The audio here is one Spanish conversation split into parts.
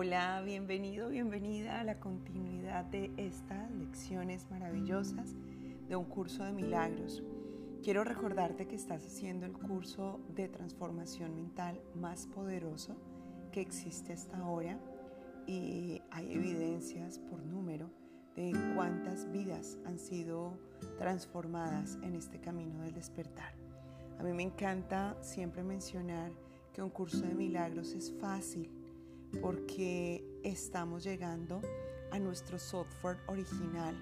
Hola, bienvenido, bienvenida a la continuidad de estas lecciones maravillosas de un curso de milagros. Quiero recordarte que estás haciendo el curso de transformación mental más poderoso que existe hasta ahora y hay evidencias por número de cuántas vidas han sido transformadas en este camino del despertar. A mí me encanta siempre mencionar que un curso de milagros es fácil porque estamos llegando a nuestro software original,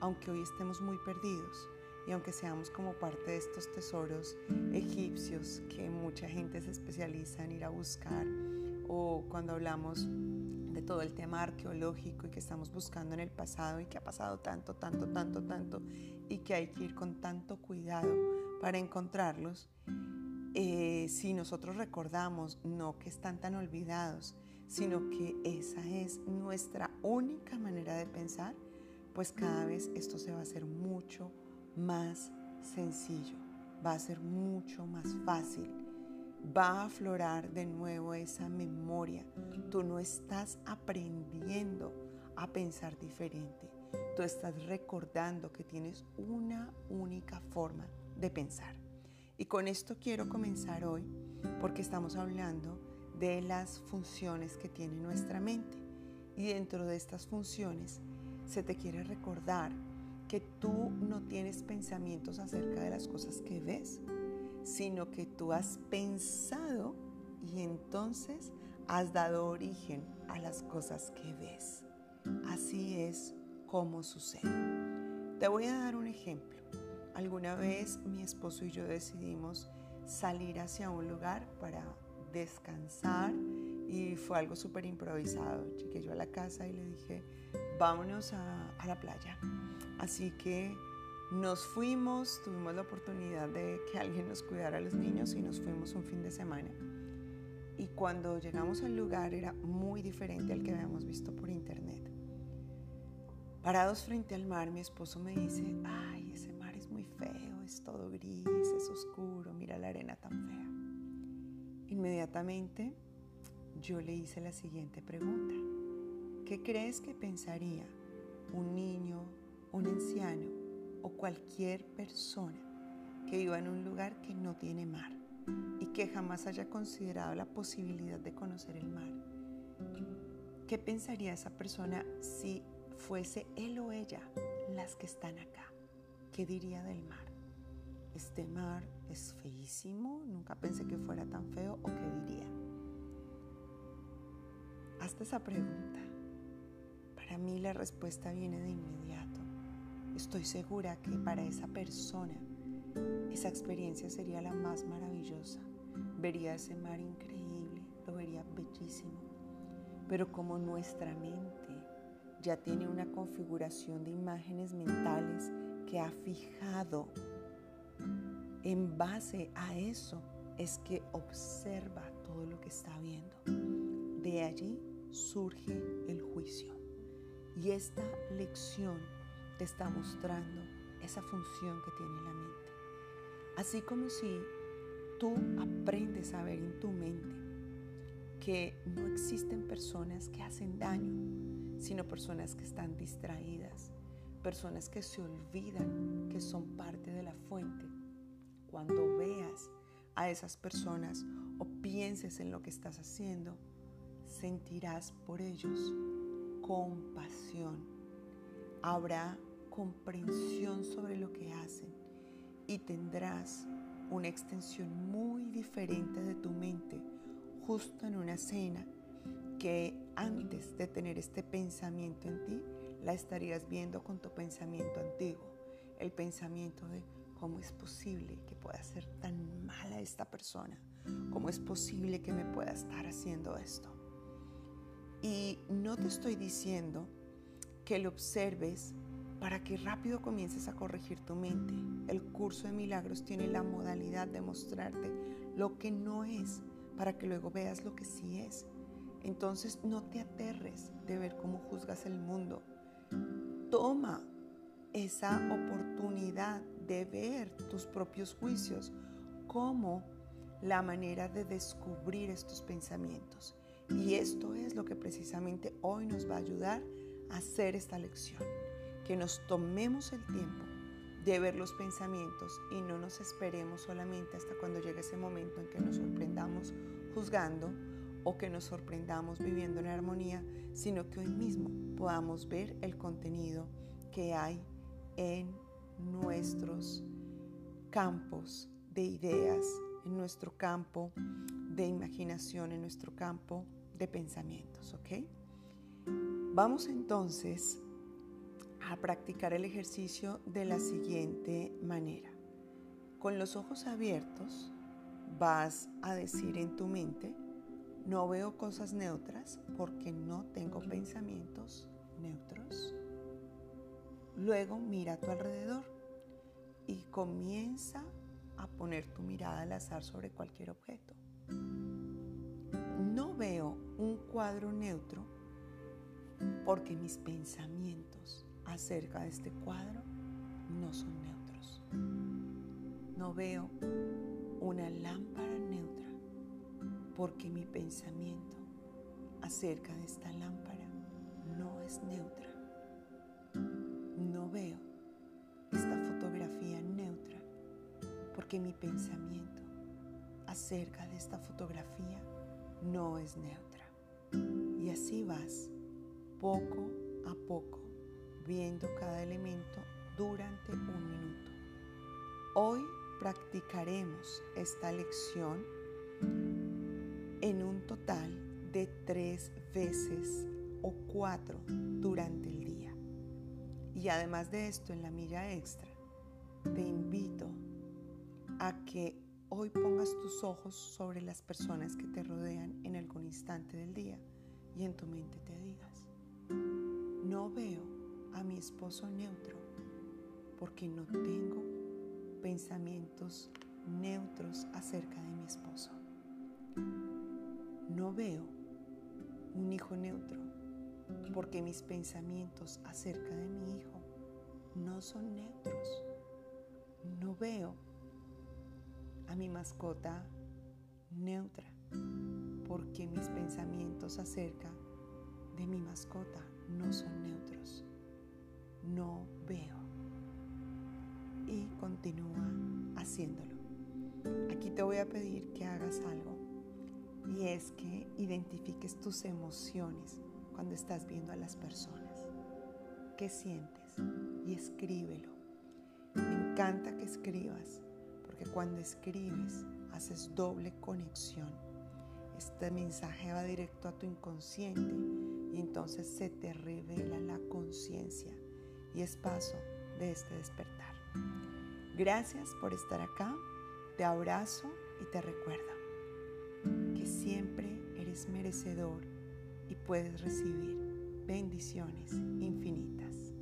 aunque hoy estemos muy perdidos y aunque seamos como parte de estos tesoros egipcios que mucha gente se especializa en ir a buscar o cuando hablamos de todo el tema arqueológico y que estamos buscando en el pasado y que ha pasado tanto, tanto, tanto, tanto y que hay que ir con tanto cuidado para encontrarlos, eh, si nosotros recordamos no que están tan olvidados, sino que esa es nuestra única manera de pensar, pues cada vez esto se va a hacer mucho más sencillo, va a ser mucho más fácil, va a aflorar de nuevo esa memoria. Tú no estás aprendiendo a pensar diferente, tú estás recordando que tienes una única forma de pensar. Y con esto quiero comenzar hoy porque estamos hablando de las funciones que tiene nuestra mente. Y dentro de estas funciones se te quiere recordar que tú no tienes pensamientos acerca de las cosas que ves, sino que tú has pensado y entonces has dado origen a las cosas que ves. Así es como sucede. Te voy a dar un ejemplo. Alguna vez mi esposo y yo decidimos salir hacia un lugar para descansar y fue algo súper improvisado. Llegué yo a la casa y le dije, vámonos a, a, la playa. Así que nos fuimos, tuvimos la oportunidad de que alguien nos cuidara a los niños y nos fuimos un fin de semana. Y cuando llegamos al lugar era muy diferente al que habíamos visto por internet. Parados frente al mar, mi esposo me dice, ay, ese mar es muy feo, es todo gris, es oscuro, mira la arena tan fea. Inmediatamente yo le hice la siguiente pregunta. ¿Qué crees que pensaría un niño, un anciano o cualquier persona que iba en un lugar que no tiene mar y que jamás haya considerado la posibilidad de conocer el mar? ¿Qué pensaría esa persona si fuese él o ella las que están acá? ¿Qué diría del mar? Este mar es feísimo, nunca pensé que fuera tan feo o qué diría. Hazte esa pregunta. Para mí la respuesta viene de inmediato. Estoy segura que para esa persona esa experiencia sería la más maravillosa. Vería ese mar increíble, lo vería bellísimo. Pero como nuestra mente ya tiene una configuración de imágenes mentales que ha fijado en base a eso es que observa todo lo que está viendo. De allí surge el juicio. Y esta lección te está mostrando esa función que tiene la mente. Así como si tú aprendes a ver en tu mente que no existen personas que hacen daño, sino personas que están distraídas, personas que se olvidan que son parte de la fuente cuando veas a esas personas o pienses en lo que estás haciendo, sentirás por ellos compasión. Habrá comprensión sobre lo que hacen y tendrás una extensión muy diferente de tu mente justo en una escena que antes de tener este pensamiento en ti, la estarías viendo con tu pensamiento antiguo, el pensamiento de ¿Cómo es posible que pueda ser tan mala esta persona? ¿Cómo es posible que me pueda estar haciendo esto? Y no te estoy diciendo que lo observes para que rápido comiences a corregir tu mente. El curso de milagros tiene la modalidad de mostrarte lo que no es para que luego veas lo que sí es. Entonces no te aterres de ver cómo juzgas el mundo. Toma esa oportunidad de ver tus propios juicios como la manera de descubrir estos pensamientos. Y esto es lo que precisamente hoy nos va a ayudar a hacer esta lección. Que nos tomemos el tiempo de ver los pensamientos y no nos esperemos solamente hasta cuando llegue ese momento en que nos sorprendamos juzgando o que nos sorprendamos viviendo en armonía, sino que hoy mismo podamos ver el contenido que hay en nuestros campos de ideas, en nuestro campo de imaginación, en nuestro campo de pensamientos, ¿ok? Vamos entonces a practicar el ejercicio de la siguiente manera. Con los ojos abiertos vas a decir en tu mente, no veo cosas neutras porque no tengo pensamientos neutros. Luego mira a tu alrededor y comienza a poner tu mirada al azar sobre cualquier objeto. No veo un cuadro neutro porque mis pensamientos acerca de este cuadro no son neutros. No veo una lámpara neutra porque mi pensamiento acerca de esta lámpara porque mi pensamiento acerca de esta fotografía no es neutra. Y así vas poco a poco viendo cada elemento durante un minuto. Hoy practicaremos esta lección en un total de tres veces o cuatro durante el día. Y además de esto, en la milla extra, te invito a que hoy pongas tus ojos sobre las personas que te rodean en algún instante del día y en tu mente te digas, no veo a mi esposo neutro porque no tengo pensamientos neutros acerca de mi esposo. No veo un hijo neutro porque mis pensamientos acerca de mi hijo no son neutros. No veo a mi mascota neutra porque mis pensamientos acerca de mi mascota no son neutros. No veo. Y continúa haciéndolo. Aquí te voy a pedir que hagas algo y es que identifiques tus emociones cuando estás viendo a las personas. ¿Qué sientes? Y escríbelo. Me encanta que escribas porque cuando escribes haces doble conexión. Este mensaje va directo a tu inconsciente y entonces se te revela la conciencia y es paso de este despertar. Gracias por estar acá, te abrazo y te recuerdo que siempre eres merecedor y puedes recibir bendiciones infinitas.